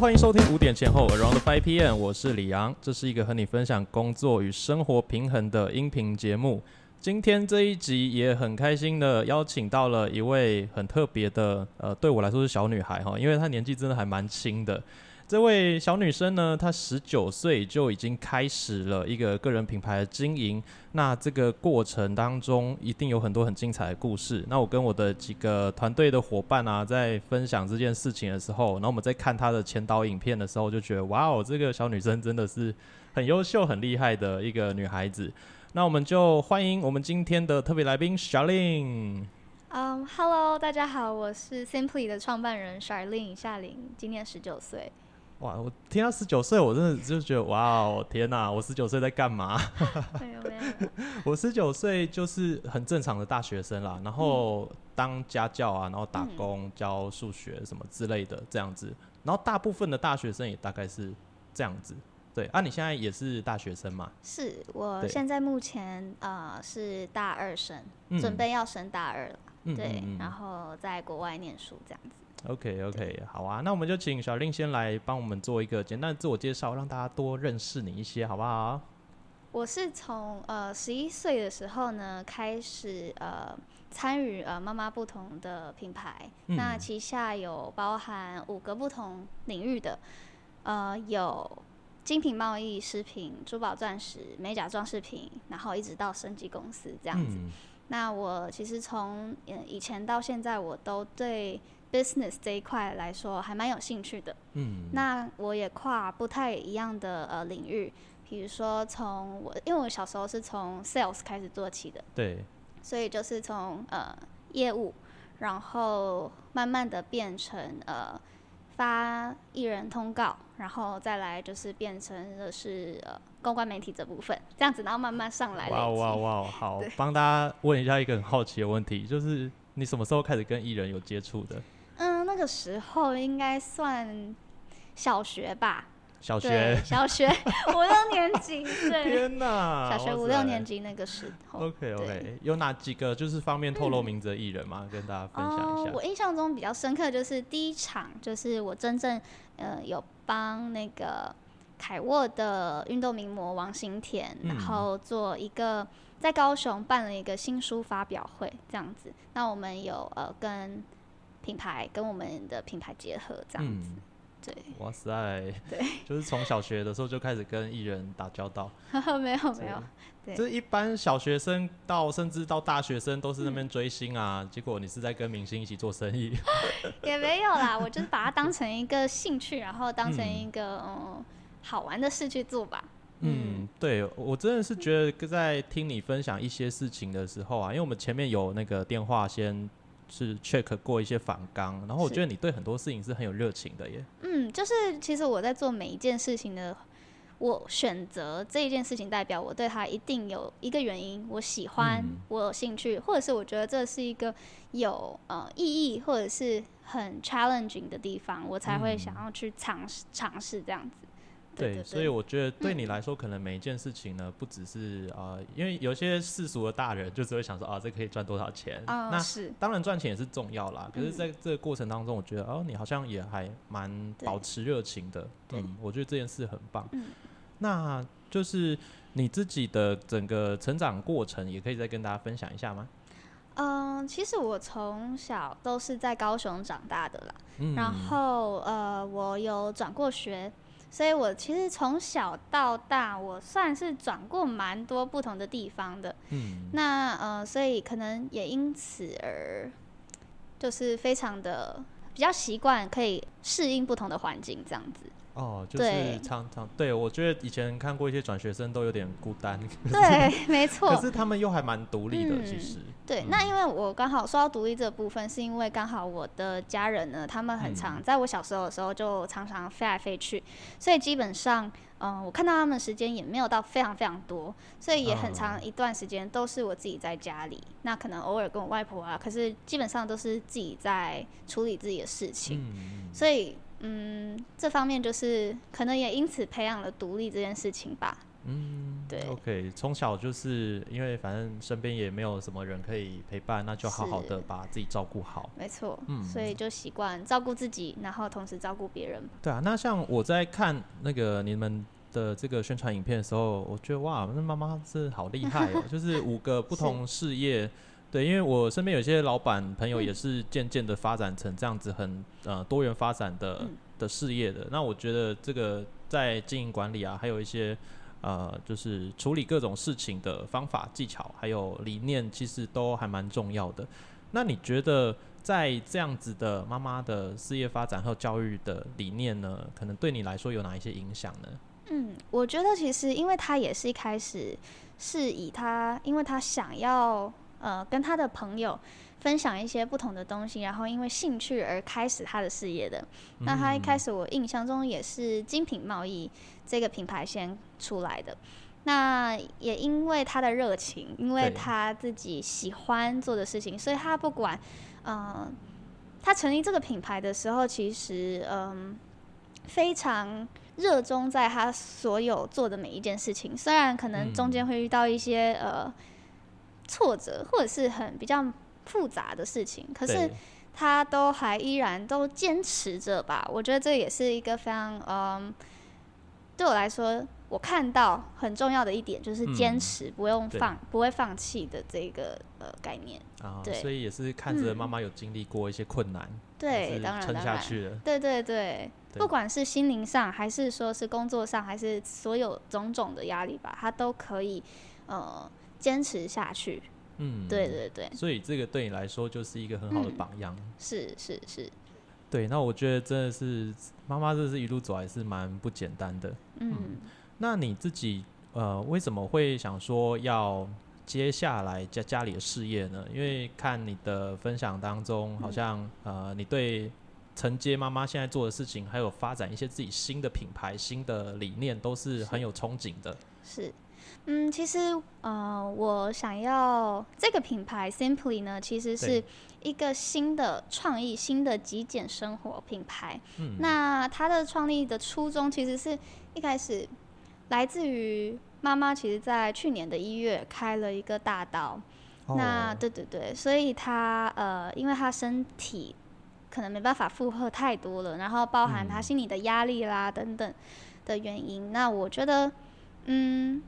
欢迎收听五点前后 Around Five PM，我是李阳，这是一个和你分享工作与生活平衡的音频节目。今天这一集也很开心的邀请到了一位很特别的，呃，对我来说是小女孩哈，因为她年纪真的还蛮轻的。这位小女生呢，她十九岁就已经开始了一个个人品牌的经营。那这个过程当中，一定有很多很精彩的故事。那我跟我的几个团队的伙伴啊，在分享这件事情的时候，然后我们在看她的前导影片的时候，就觉得哇哦，这个小女生真的是很优秀、很厉害的一个女孩子。那我们就欢迎我们今天的特别来宾小令。嗯、h e l l o 大家好，我是 Simply 的创办人 Charlene 夏玲，今年十九岁。哇，我听到十九岁，我真的就觉得哇哦，天哪！我十九岁在干嘛？没 有没有，我十九岁就是很正常的大学生啦，然后当家教啊，然后打工、教数学什么之类的这样子。然后大部分的大学生也大概是这样子。对啊，你现在也是大学生嘛？是我现在目前呃是大二生，嗯准备要升大二了。嗯对，然后在国外念书这样子。OK OK，好啊，那我们就请小令先来帮我们做一个简单的自我介绍，让大家多认识你一些，好不好？我是从呃十一岁的时候呢开始呃参与呃妈妈不同的品牌，嗯那旗下有包含五个不同领域的，呃有精品贸易、食品、珠宝、钻石、美甲、装饰品，然后一直到升级公司这样子。嗯那我其实从呃以前到现在，我都对 business 这一块来说还蛮有兴趣的。嗯，那我也跨不太一样的呃领域，比如说从我，因为我小时候是从 sales 开始做起的，对，所以就是从呃业务，然后慢慢的变成呃发艺人通告，然后再来就是变成的是呃公关媒体这部分，这样子，然后慢慢上来累哇积。哇哇，好，帮大家问一下一个很好奇的问题，就是你什么时候开始跟艺人有接触的？嗯，那个时候应该算小学吧，小学？，小学 五六年级，对，天哪！小学五六年。级那个时候。OK OK，有哪几个就是方便透露名字的艺人吗？跟大家分享一下。哦我印象中比较深刻就是第一场，就是我真正呃有帮那个凯沃的运动名模王新田，嗯然后做一个在高雄办了一个新书发表会这样子。那我们有呃跟品牌跟我们的品牌结合这样子，嗯，对，哇塞，对，就是从小学的时候就开始跟艺人打交道。没 有没有，对。就是一般小学生到甚至到大学生都是那边追星啊，结果你是在跟明星一起做生意。也没有啦，我就是把它当成一个兴趣，然后当成嗯一个嗯。好玩的事去做吧。嗯，对我真的是觉得在听你分享一些事情的时候啊，因为我们前面有那个电话先是 check 过一些反纲，然后我觉得你对很多事情是很有热情的耶。嗯，就是其实我在做每一件事情的，我选择这一件事情，代表我对它一定有一个原因，我喜欢，嗯我有兴趣，或者是我觉得这是一个有呃意义，或者是很 challenging 的地方，我才会嗯想要去尝试尝试这样子。对，对所以我觉得对你来说，可能每一件事情呢，不只是啊、呃因为有些世俗的大人就只会想说啊，这可以赚多少钱。啊、那是当然赚钱也是重要啦，可是嗯在这个过程当中，我觉得哦，你好像也还蛮保持热情的。嗯，我觉得这件事很棒。嗯那就是你自己的整个成长过程，也可以再跟大家分享一下吗？嗯，其实我从小都是在高雄长大的啦。嗯，然后呃，我有转过学，所以我其实从小到大，我算是转过蛮多不同的地方的。嗯，那呃，所以可能也因此而就是非常的比较习惯，可以适应不同的环境这样子。哦，就是常常对我觉得以前看过一些转学生都有点孤单，对，没 错。可是他们又还蛮独立的，嗯其实。对，那因为我刚好说到独立这部分，是因为刚好我的家人呢，他们很常嗯在我小时候的时候就常常飞来飞去，所以基本上，嗯、我看到他们的时间也没有到非常非常多，所以也很长一段时间都是我自己在家里，那可能偶尔跟我外婆啊，可是基本上都是自己在处理自己的事情，嗯，所以。嗯，这方面就是可能也因此培养了独立这件事情吧。嗯，对，OK，从小就是因为反正身边也没有什么人可以陪伴，那就好好的把自己照顾好。没错，嗯所以就习惯照顾自己，然后同时照顾别人。对啊，那像我在看那个你们的这个宣传影片的时候，我觉得哇，那妈妈是好厉害哦，就是五个不同事业。对，因为我身边有些老板朋友也是渐渐的发展成这样子很呃多元发展的、嗯的事业的。那我觉得这个在经营管理啊，还有一些呃就是处理各种事情的方法技巧，还有理念，其实都还蛮重要的。那你觉得在这样子的妈妈的事业发展和教育的理念呢，可能对你来说有哪一些影响呢？嗯，我觉得其实因为他也是一开始是以他，因为他想要呃跟他的朋友分享一些不同的东西，然后因为兴趣而开始他的事业的。那他一开始始我印象中也是精品贸易这个品牌先出来的。那也因为他的热情，因为他自己喜欢做的事情，所以他不管，嗯、他成立这个品牌的时候，其实嗯、非常热衷在他所有做的每一件事情，虽然可能中间嗯会遇到一些、呃挫折，或者是很比较复杂的事情，可是他都还依然都坚持着吧。我觉得这也是一个非常嗯，对我来说，我看到很重要的一点就是坚嗯持，不用对。放，不会放弃的这个呃概念。啊，对。所以也是看着嗯。妈妈有经历过一些困难，对，当然撑，下去了。对对对，对。不管是心灵上，还是说是工作上，还是所有种种的压力吧，他都可以呃坚持下去。嗯，对对对，所以这个对你来说就是一个很好的嗯榜样。是是是，对，那我觉得真的是妈妈，这是一路走来是蛮不简单的。嗯那你自己呃，为什么会想说要接下来家家里的事业呢？因为看你的分享当中，好像、呃，你对承接妈妈现在做的事情，还有发展一些自己新的品牌、新的理念，都是很有憧憬的。是。嗯，其实呃，我想要这个品牌 Simply 呢，其实是一个新的创意、新的极简生活品牌。嗯，那它的创立的初衷其实是一开始来自于妈妈，其实在去年的一月开了一个大刀。那哦对对对，所以她呃，因为她身体可能没办法负荷太多了，然后包含她嗯心理的压力啦等等的原因。那我觉得，嗯，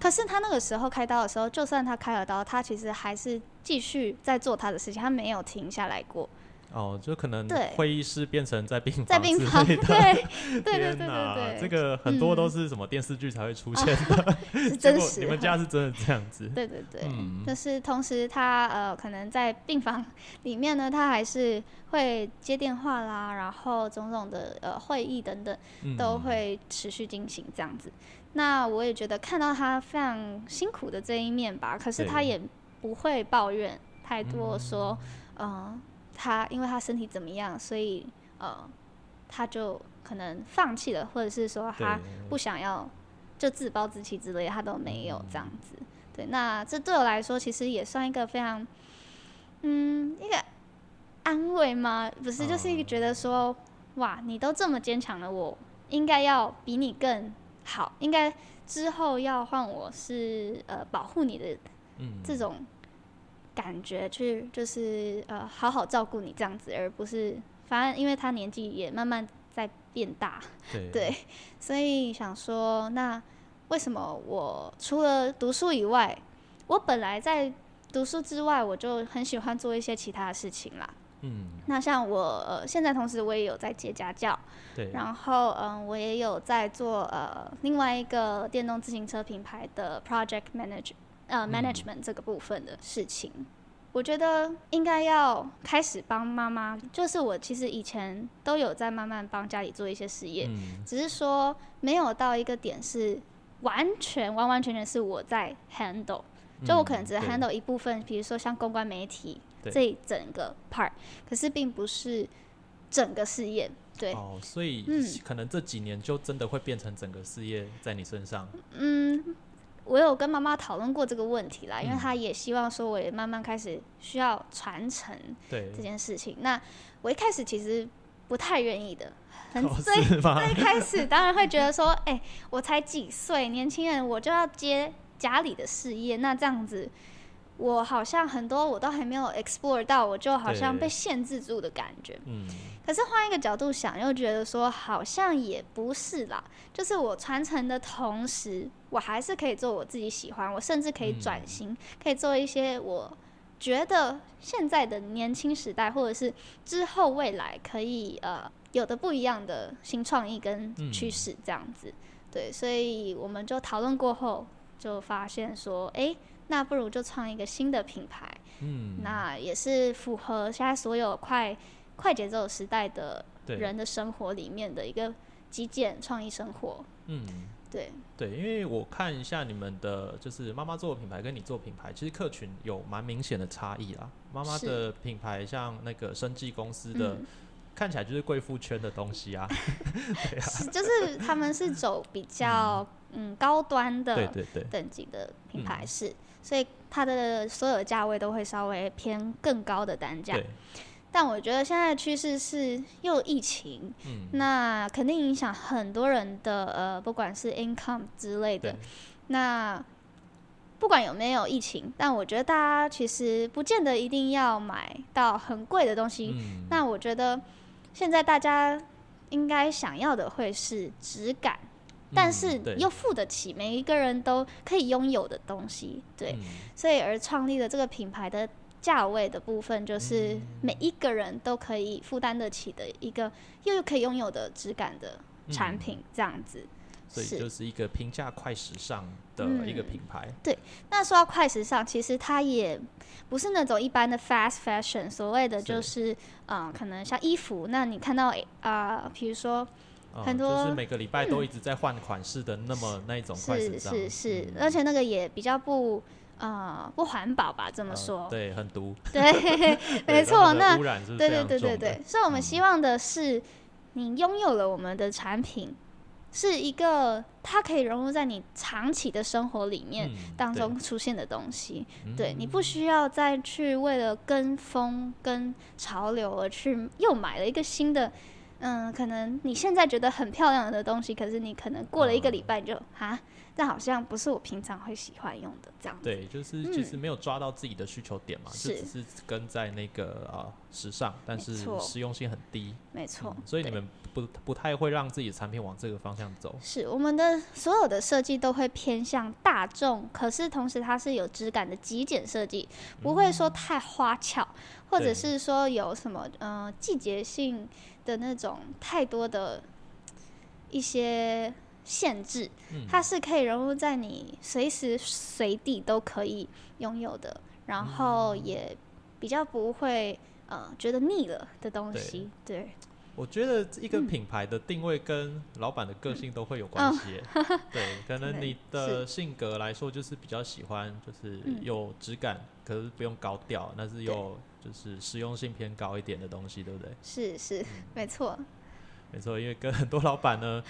可是他那个时候开刀的时候，就算他开了刀，他其实还是继续在做他的事情，他没有停下来过。哦，就可能对会议室变成在病房在病房，对 对对对对对，这个很多都嗯是什么电视剧才会出现的，是真实。你们家是真的这样子？对对对，嗯就是同时他呃可能在病房里面呢，他还是会接电话啦，然后种种的呃会议等等都嗯会持续进行这样子。那我也觉得看到他非常辛苦的这一面吧，可是他也不会抱怨太多嗯说，嗯、他因为他身体怎么样，所以呃他就可能放弃了，或者是说他不想要就自暴自弃之类，他都没有这样子。对，那这对我来说其实也算一个非常，嗯，一个安慰吗？不是，就是一个觉得说，哇，你都这么坚强了，我应该要比你更好，应该之后要换我是呃保护你的嗯这种感觉去，就是呃好好照顾你这样子，而不是反正因为他年纪也慢慢在变大，对 对，所以想说，那为什么我除了读书以外，我本来在读书之外，我就很喜欢做一些其他的事情啦。嗯。那像我呃，现在同时我也有在接家教，对，然后嗯，我也有在做呃另外一个电动自行车品牌的 project manage 呃嗯。management 这个部分的事情。我觉得应该要开始帮妈妈，就是我其实以前都有在慢慢帮家里做一些事业，嗯。只是说没有到一个点是完全完完全全是我在 handle，就我可能只 handle 一部分，比如说像公关媒体对这一整个 part，可是并不是整个事业。对，哦，所以嗯可能这几年就真的会变成整个事业在你身上。嗯，我有跟妈妈讨论过这个问题啦，因为嗯她也希望说我也慢慢开始需要传承对这，件事情。那我一开始其实不太愿意的。很哦最是吗？最开始当然会觉得说，哎、我才几岁，年轻人我就要接家里的事业，那这样子，我好像很多我都还没有 explore 到，我就好像被限制住的感觉。嗯，可是换一个角度想，又觉得说好像也不是啦，就是我传承的同时，我还是可以做我自己喜欢，我甚至可以转嗯。型，可以做一些我觉得现在的年轻时代，或者是之后未来可以呃有的不一样的新创意跟嗯趋势这样子。对，所以我们就讨论过后，就发现说，诶，那不如就创一个新的品牌。嗯，那也是符合现在所有快快节奏时代的，人的生活里面的一个极简创意生活。嗯。对，对，因为我看一下你们的，就是妈妈做的品牌跟你做品牌，其实客群有蛮明显的差异啦。妈妈的品牌像那个生技公司的，嗯，看起来就是贵妇圈的东西啊。是就是他们是走比较嗯高端的对对，等级的品牌嗯是，所以它的所有价位都会稍微偏更高的单价。但我觉得现在的趋势是又疫情，嗯，那肯定影响很多人的呃，不管是 income 之类的。，那不管有没有疫情，但我觉得大家其实不见得一定要买到很贵的东西。嗯，那我觉得现在大家应该想要的会是质感，但嗯是又付得起每一个人都可以拥有的东西。对，嗯所以而创立的这个品牌的价位的部分，就是嗯每一个人都可以负担得起的一个又可以拥有的质感的产嗯品，这样子。所以就是一个平价快时尚的一个嗯品牌。对那说到快时尚，其实它也不是那种一般的 fast fashion，所谓的就是嗯、可能像衣服，那你看到啊，比、如说嗯很多就是每个礼拜都一直在换款式的那么那一种快时是尚，是是，嗯。而且那个也比较不呃不环保吧，这么呃说。对，很毒，对，没错。那污染是对对对对对，所以我们嗯。希望的是，你拥有了我们的产品，是一个它可以融入在你长期的生活里面嗯当中出现的东西。对你嗯不需要再去为了跟风、跟潮流而去又买了一个新的，嗯，可能你现在觉得很漂亮的东西，可是你可能过了一个礼拜你就啊，这好像不是我平常会喜欢用的这样子。对，就是其实没有抓到自己的需求点嘛，就是。只是跟在那个啊、时尚，但是实用性很低，没错嗯，所以你们不不太会让自己的产品往这个方向走。是我们的所有的设计都会偏向大众，可是同时它是有质感的极简设计，不会说太花俏，或者是说有什么呃季节性的那种太多的一些限制，嗯，它是可以融入在你随时随地都可以拥有的，然后也比较不会呃觉得腻了的东西，对。我觉得一个嗯品牌的定位跟老板的个性都会有关系耶。对，可能你的性格来说，就是比较喜欢就是嗯。有质感，可是不用高调，但是又就是实用性偏高一点的东西，对不对？是是，没错，没错，因为跟很多老板呢，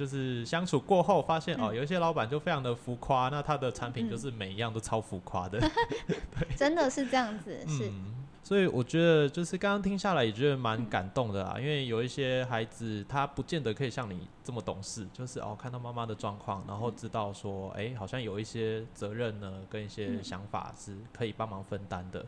就是相处过后发现、哦，嗯有一些老板就非常的浮夸，那他的产品就嗯是每一样都超浮夸的。真的是这样子，是。嗯，所以我觉得就是刚刚听下来也觉得蛮感动的啦，因为有一些孩子他不见得可以像你这么懂事，就是哦看到妈妈的状况，然后知道说，哎、好像有一些责任呢跟一些嗯想法是可以帮忙分担的，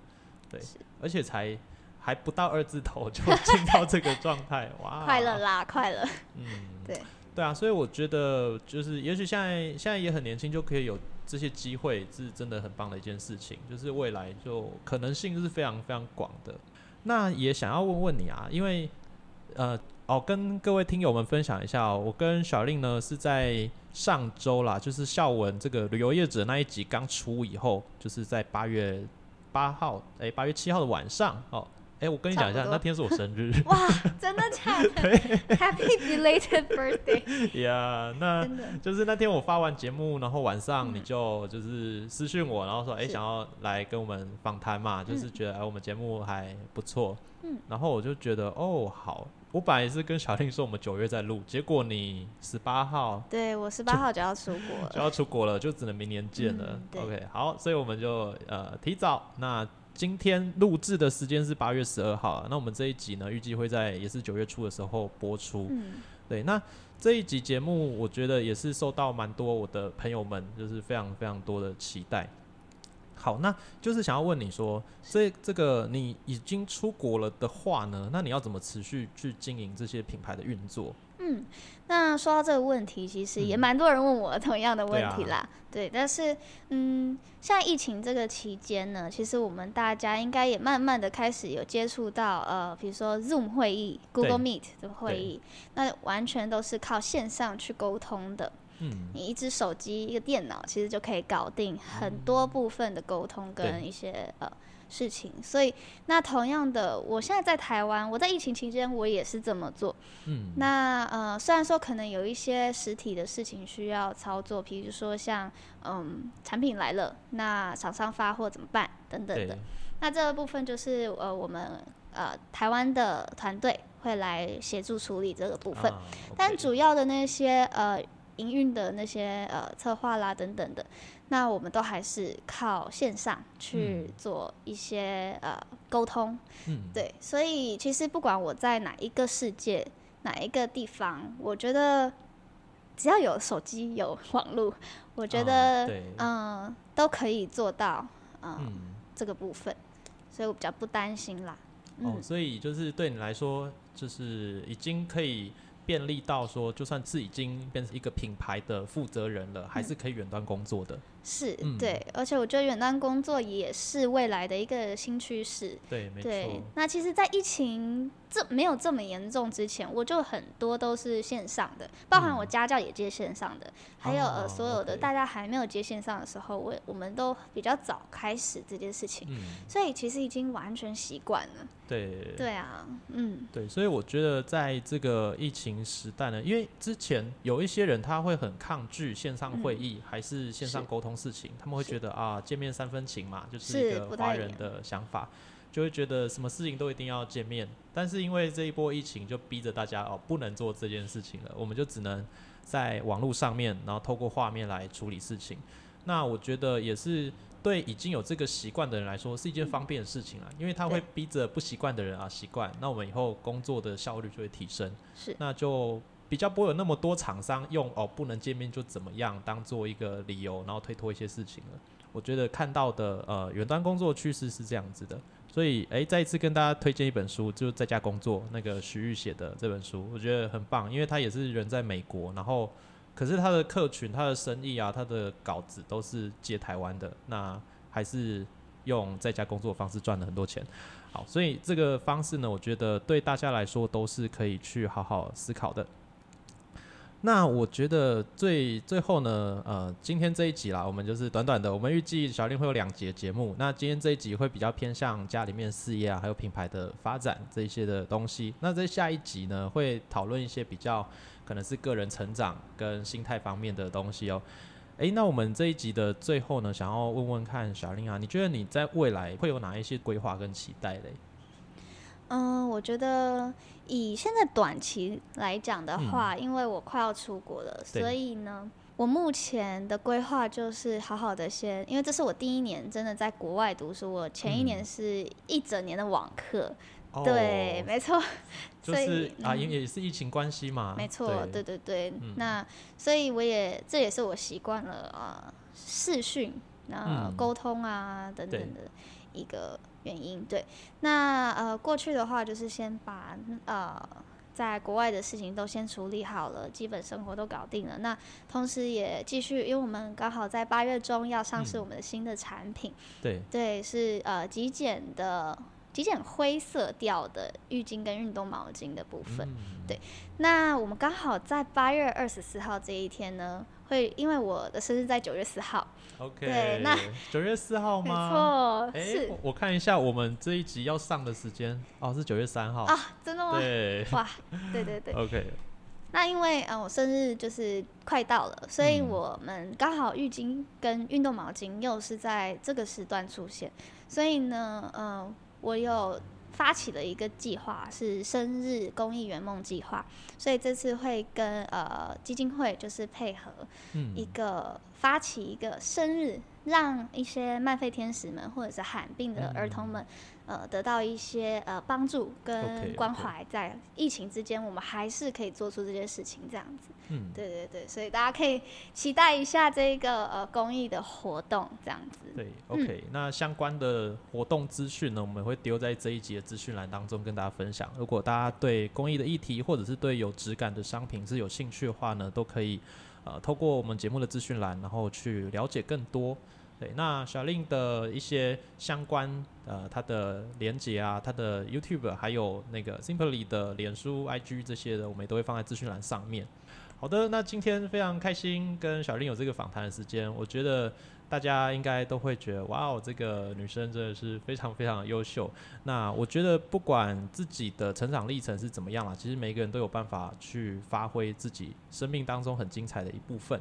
对，而且才还不到二字头就进到这个状态，哇，快乐啦，快乐，嗯，对。对啊，所以我觉得就是，也许现在现在也很年轻，就可以有这些机会，是真的很棒的一件事情。就是未来就可能性是非常非常广的。那也想要问问你啊，因为呃哦，跟各位听友们分享一下、我跟小令呢是在上周啦，就是孝文这个旅游业者那一集刚出以后，就是在八月八号，哎，八月七号的晚上哦。哎，我跟你讲一下，那天是我生日 哇，真的假的？Happy belated birthday！呀。那就是那天我发完节目，然后晚上嗯你就就是私讯我，然后说哎、想要来跟我们访谈嘛，就是觉得哎、我们节目还不错，嗯，然后我就觉得哦好，我本来也是跟小令说我们九月再录，结果你十八号对我十八号就要出国了，就要出国了，就只能明年见了。嗯 OK，好，所以我们就呃提早，那今天录制的时间是八月十二号啊，那我们这一集呢，预计会在也是九月初的时候播出。嗯，对，那这一集节目，我觉得也是受到蛮多我的朋友们，就是非常非常多的期待。好，那就是想要问你说，这这个你已经出国了的话呢，那你要怎么持续去经营这些品牌的运作？嗯，那说到这个问题，其实也蛮多人问我同样的问题啦。对，但是嗯，像疫情这个期间呢，其实我们大家应该也慢慢的开始有接触到呃，比如说 Zoom 会议、Google Meet 的会议，那完全都是靠线上去沟通的。嗯，你一只手机、一个电脑，其实就可以搞定很多部分的沟通跟一些呃。事情，所以那同样的，我现在在台湾，我在疫情期间我也是这么做。嗯，那呃，虽然说可能有一些实体的事情需要操作，比如说像嗯，产品来了，那厂商发货怎么办等等的，那这个部分就是呃，我们呃台湾的团队会来协助处理这个部分，但主要的那些呃营运的那些呃策划啦等等的。那我们都还是靠线上去做一些呃沟通，嗯，对，所以其实不管我在哪一个世界哪一个地方，我觉得只要有手机有网络，我觉得嗯都可以做到嗯这个部分，所以我比较不担心啦。哦，所以就是对你来说，就是已经可以。便利到说，就算是已经变成一个品牌的负责人了，还是可以远端工作的。是，对，而且我觉得远端工作也是未来的一个新趋势。对，没错。那其实，在疫情这没有这么严重之前，我就很多都是线上的，包含我家教也接线上的，还有呃所有的大家还没有接线上的时候，我我们都比较早开始这件事情，所以其实已经完全习惯了。对。对啊，嗯。对，所以我觉得在这个疫情时代呢，因为之前有一些人他会很抗拒线上会议，还是线上沟通。事情，他们会觉得啊，见面三分情嘛，就是一个华人的想法，就会觉得什么事情都一定要见面。但是因为这一波疫情，就逼着大家哦，不能做这件事情了，我们就只能在网络上面，然后透过画面来处理事情。那我觉得也是对已经有这个习惯的人来说，是一件方便的事情啊，因为他会逼着不习惯的人啊习惯，那我们以后工作的效率就会提升。是，那就。比较不会有那么多厂商用哦不能见面就怎么样当做一个理由，然后推脱一些事情了。我觉得看到的呃远端工作趋势是这样子的，所以诶再一次跟大家推荐一本书，就是在家工作那个徐玉写的这本书，我觉得很棒，因为他也是人在美国，然后可是他的客群、他的生意啊、他的稿子都是接台湾的，那还是用在家工作的方式赚了很多钱。好，所以这个方式呢，我觉得对大家来说都是可以去好好思考的。那我觉得最最后呢，呃，今天这一集啦，我们就是短短的，我们预计小林会有两节节目。那今天这一集会比较偏向家里面事业啊，还有品牌的发展这一些的东西。那在下一集呢，会讨论一些比较可能是个人成长跟心态方面的东西哦。诶，那我们这一集的最后呢，想要问问看小林啊，你觉得你在未来会有哪一些规划跟期待嘞？嗯，我觉得以现在短期来讲的话，因为我快要出国了，所以呢，我目前的规划就是好好的先，因为这是我第一年真的在国外读书，我前一年是一整年的网课，对，没错，就是啊，因 也是疫情关系嘛，没错，对对对，那所以我也这也是我习惯了啊视讯那沟通啊等等的一个。原因对，那呃过去的话就是先把呃在国外的事情都先处理好了，基本生活都搞定了。那同时也继续，因为我们刚好在八月中要上市我们的新的产品，对。对是呃极简的极简灰色调的浴巾跟运动毛巾的部分，对。那我们刚好在八月二十四号这一天呢。会，因为我的生日在九月四号。OK，对，那九月四号吗？没错，是。我看一下我们这一集要上的时间，哦，是九月三号啊，真的吗？对，哇，对对对。OK，那因为嗯，我生日就是快到了，所以我们刚好浴巾跟运动毛巾又是在这个时段出现，所以呢，嗯，我有。发起了一个计划，是生日公益圆梦计划，所以这次会跟呃基金会就是配合一个发起一个生日让一些慢肺天使们或者是罕病的儿童们，呃，得到一些呃帮助跟关怀，在疫情之间，我们还是可以做出这些事情，这样子。嗯，对对对，所以大家可以期待一下这个呃公益的活动，这样子。对，OK，那相关的活动资讯呢，我们会丢在这一集的资讯栏当中跟大家分享。如果大家对公益的议题，或者是对有质感的商品是有兴趣的话呢，都可以。呃，透过我们节目的资讯栏，然后去了解更多。对，那小令的一些相关呃，他的连接啊，他的 YouTube，还有那个 Simply 的脸书、IG 这些的，我们也都会放在资讯栏上面。好的，那今天非常开心跟小林有这个访谈的时间，我觉得。大家应该都会觉得，哇哦，这个女生真的是非常非常的优秀。那我觉得，不管自己的成长历程是怎么样啦，其实每个人都有办法去发挥自己生命当中很精彩的一部分。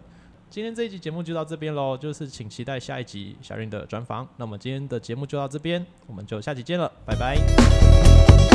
今天这一集节目就到这边喽，就是请期待下一集小韵的专访。那么今天的节目就到这边，我们就下期见了，拜拜。